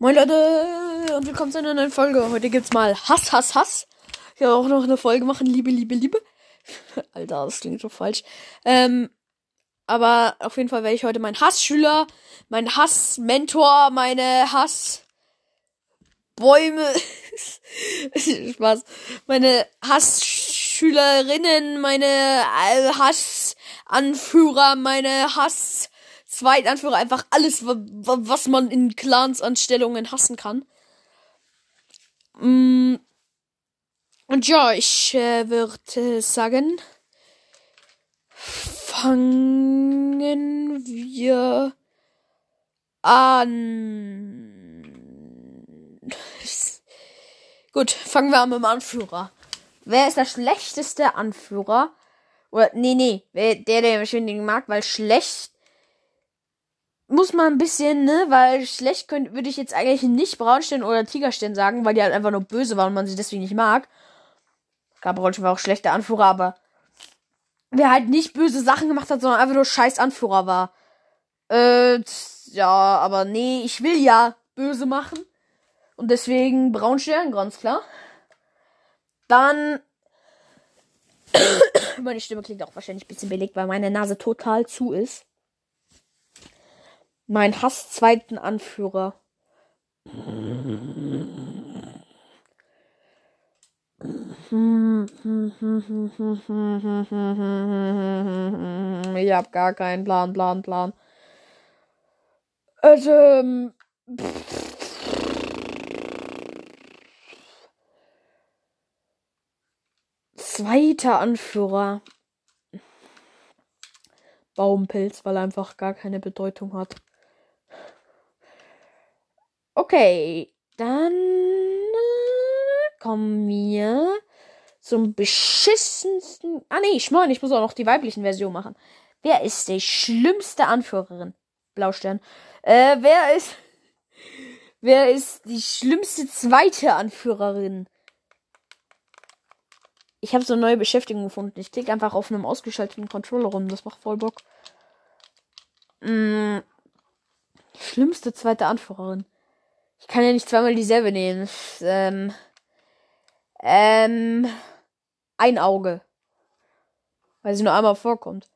Moin Leute und willkommen zu einer neuen Folge. Heute gibt's mal Hass, Hass, Hass. Ich werde auch noch eine Folge machen, Liebe, Liebe, Liebe. Alter, das klingt so falsch. Ähm, aber auf jeden Fall werde ich heute meinen Hassschüler, meinen Hassmentor, meine Hassbäume, Spaß, meine Hassschülerinnen, meine äh, Hassanführer, meine Hass Zweitanführer, einfach alles, was man in Clans-Anstellungen hassen kann. Mm. Und ja, ich äh, würde sagen, fangen wir an. Gut, fangen wir an mit dem Anführer. Wer ist der schlechteste Anführer? Oder, nee, nee, der, der den mag, weil schlecht muss man ein bisschen, ne, weil schlecht könnte, würde ich jetzt eigentlich nicht Braunstein oder Tigerstein sagen, weil die halt einfach nur böse waren und man sie deswegen nicht mag. Klar, war auch schlechter Anführer, aber wer halt nicht böse Sachen gemacht hat, sondern einfach nur scheiß Anführer war. Äh, ja, aber nee, ich will ja böse machen. Und deswegen Braunstern, ganz klar. Dann. meine Stimme klingt auch wahrscheinlich ein bisschen belegt, weil meine Nase total zu ist. Mein Hass zweiten Anführer. Ich hab gar keinen Plan, Plan, Plan. Also, ähm, zweiter Anführer. Baumpilz, weil er einfach gar keine Bedeutung hat. Okay, dann äh, kommen wir zum beschissensten. Ah nee, ich meine, ich muss auch noch die weiblichen Version machen. Wer ist die schlimmste Anführerin? Blaustern. Äh, wer ist. Wer ist die schlimmste zweite Anführerin? Ich habe so eine neue Beschäftigung gefunden. Ich klicke einfach auf einem ausgeschalteten Controller rum. Das macht voll Bock. Mm. Schlimmste zweite Anführerin. Ich kann ja nicht zweimal dieselbe nehmen. Ähm. Ähm. Ein Auge. Weil sie nur einmal vorkommt.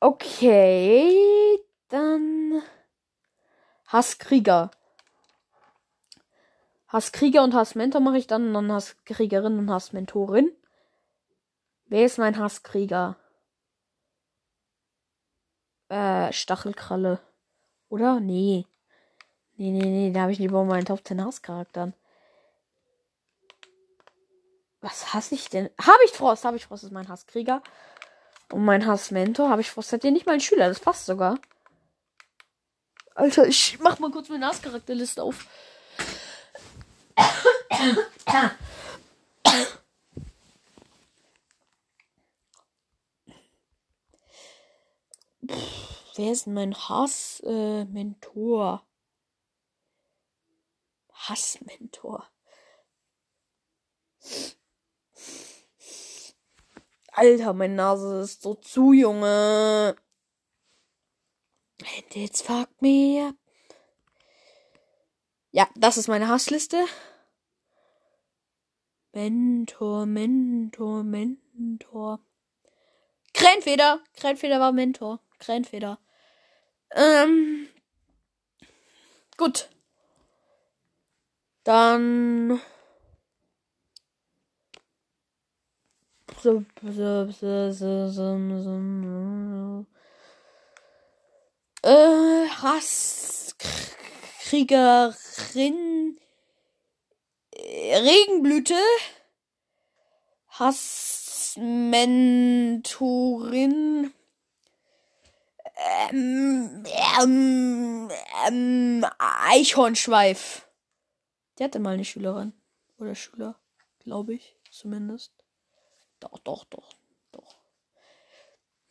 Okay. Dann. Hasskrieger. Hasskrieger und Hassmentor mache ich dann. Und dann Hasskriegerin und Hassmentorin. Wer ist mein Hasskrieger? Äh, Stachelkralle. Oder? Nee. Nee, nee, nee, da habe ich lieber meinen Top 10 Hasscharakteren. Was hasse ich denn? Habe ich Frost? Habe ich Frost ist mein Hasskrieger. Und mein Hassmentor. Habe ich Frost? Hat der nicht mal einen Schüler? Das passt sogar. Alter, ich mach mal kurz meine Hasscharakterliste auf. Wer ist denn mein Hass-Mentor? Äh, Hassmentor. Alter, meine Nase ist so zu, Junge. And it's fuck me up. Ja, das ist meine Hassliste. Mentor, Mentor, Mentor. Kränfeder. Kränfeder war Mentor. Kränfeder. Ähm. Gut. Dann. Äh, Hasskriegerin. Regenblüte. Hassmentorin. Ähm, ähm, ähm, Eichhornschweif. Der hatte mal eine Schülerin. Oder Schüler. Glaube ich. Zumindest. Doch, doch, doch. Doch.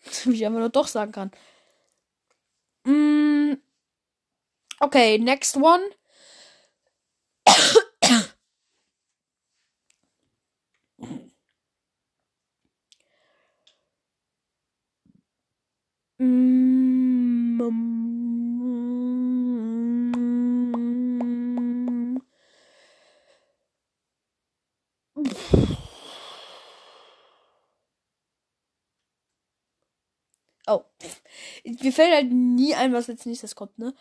Wie ich einfach nur doch sagen kann. Mm, okay, next one. mm, Oh. Mir fällt halt nie ein, was jetzt nächstes kommt, ne?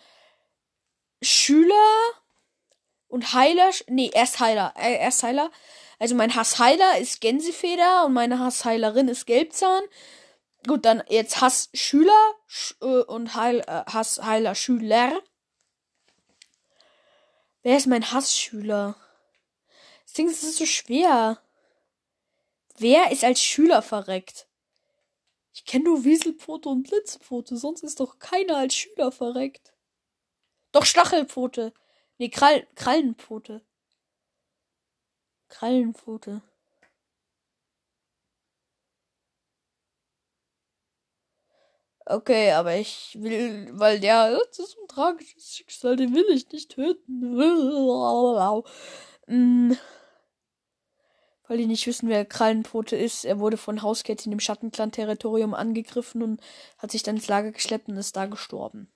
Schüler und Heiler. Nee, erst Heiler. Äh, erst Heiler. Also mein Hassheiler ist Gänsefeder und meine Hassheilerin ist Gelbzahn. Gut, dann jetzt Hassschüler sch äh, und Heil, äh, Hassheiler Schüler. Wer ist mein Hassschüler? Das Ding ist so schwer. Wer ist als Schüler verreckt? Ich kenne nur Wieselpfote und Blitzpfote, sonst ist doch keiner als Schüler verreckt. Doch Stachelpfote. Nee, Krall Krallenpfote. Krallenpfote. Okay, aber ich will, weil der, das ist ein tragisches Schicksal, den will ich nicht töten. Weil die nicht wissen, wer Krallenpfote ist. Er wurde von Hauskätzchen im Schattenclan-Territorium angegriffen und hat sich dann ins Lager geschleppt und ist da gestorben.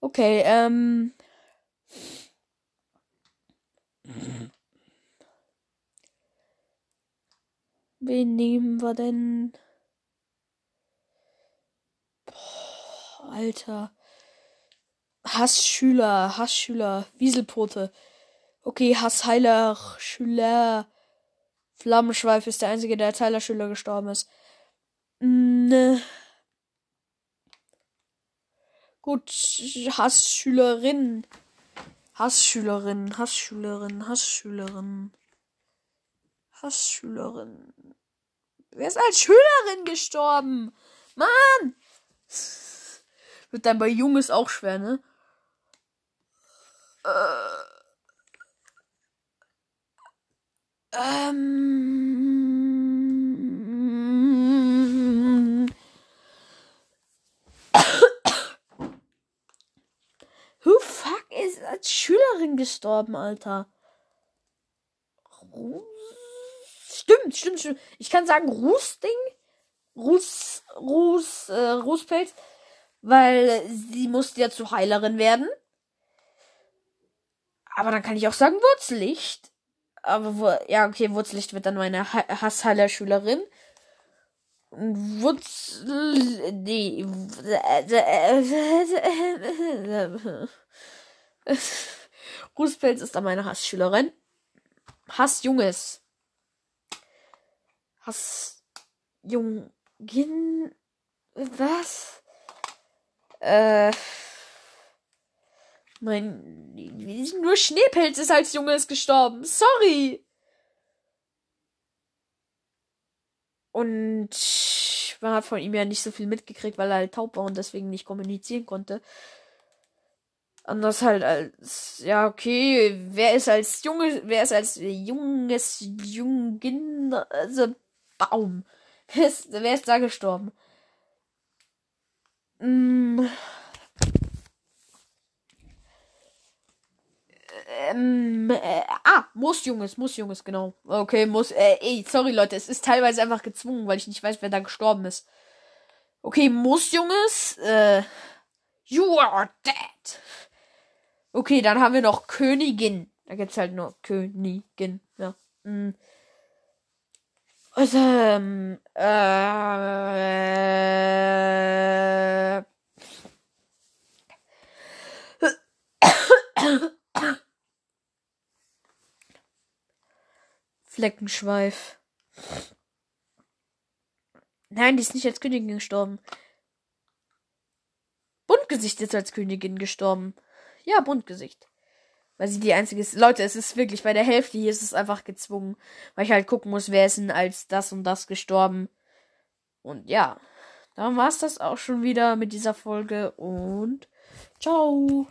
Okay, ähm. Wen nehmen wir denn? Boah, Alter. Hassschüler, Hassschüler, Wieselpote. Okay, Hassheiler, Schüler. Flammenschweif ist der einzige, der als Heilerschüler gestorben ist. Ne. Gut, Hassschülerin. Hassschülerin, Hassschülerin, Hassschülerin. Hassschülerin. Wer ist als Schülerin gestorben? Mann! Wird dann bei Junges auch schwer, ne? Äh. Ähm. Who fuck ist als Schülerin gestorben, Alter? Stimmt, stimmt, stimmt. Ich kann sagen Rußding. Ruß, Ruß, äh, Rußpelz. Weil sie musste ja zur Heilerin werden. Aber dann kann ich auch sagen Wurzlicht. Aber wo, ja, okay, Wurzlicht wird dann meine Hassheiler Schülerin. Wutz. Nee. Rußpelz ist dann meine Hassschülerin. Hassjunges. Hassjungin. Was? Äh. Mein. Nur Schneepelz ist als Junges gestorben. Sorry. Und man hat von ihm ja nicht so viel mitgekriegt, weil er halt taub war und deswegen nicht kommunizieren konnte. Anders halt als, ja, okay, wer ist als Junge, wer ist als junges Jungin, also Baum? Wer ist, wer ist da gestorben? Hm. Ähm, äh, ah, muss Junges, muss Junges, genau. Okay, muss, äh, ey, sorry Leute, es ist teilweise einfach gezwungen, weil ich nicht weiß, wer da gestorben ist. Okay, muss Junges, äh, you are dead. Okay, dann haben wir noch Königin. Da gibt's halt nur Königin, ja. Mhm. Also, ähm, äh, Fleckenschweif. Nein, die ist nicht als Königin gestorben. Buntgesicht ist als Königin gestorben. Ja, Buntgesicht. Weil sie die einzige ist. Leute, es ist wirklich bei der Hälfte hier ist es einfach gezwungen. Weil ich halt gucken muss, wer ist denn als das und das gestorben. Und ja. Dann war's das auch schon wieder mit dieser Folge und ciao.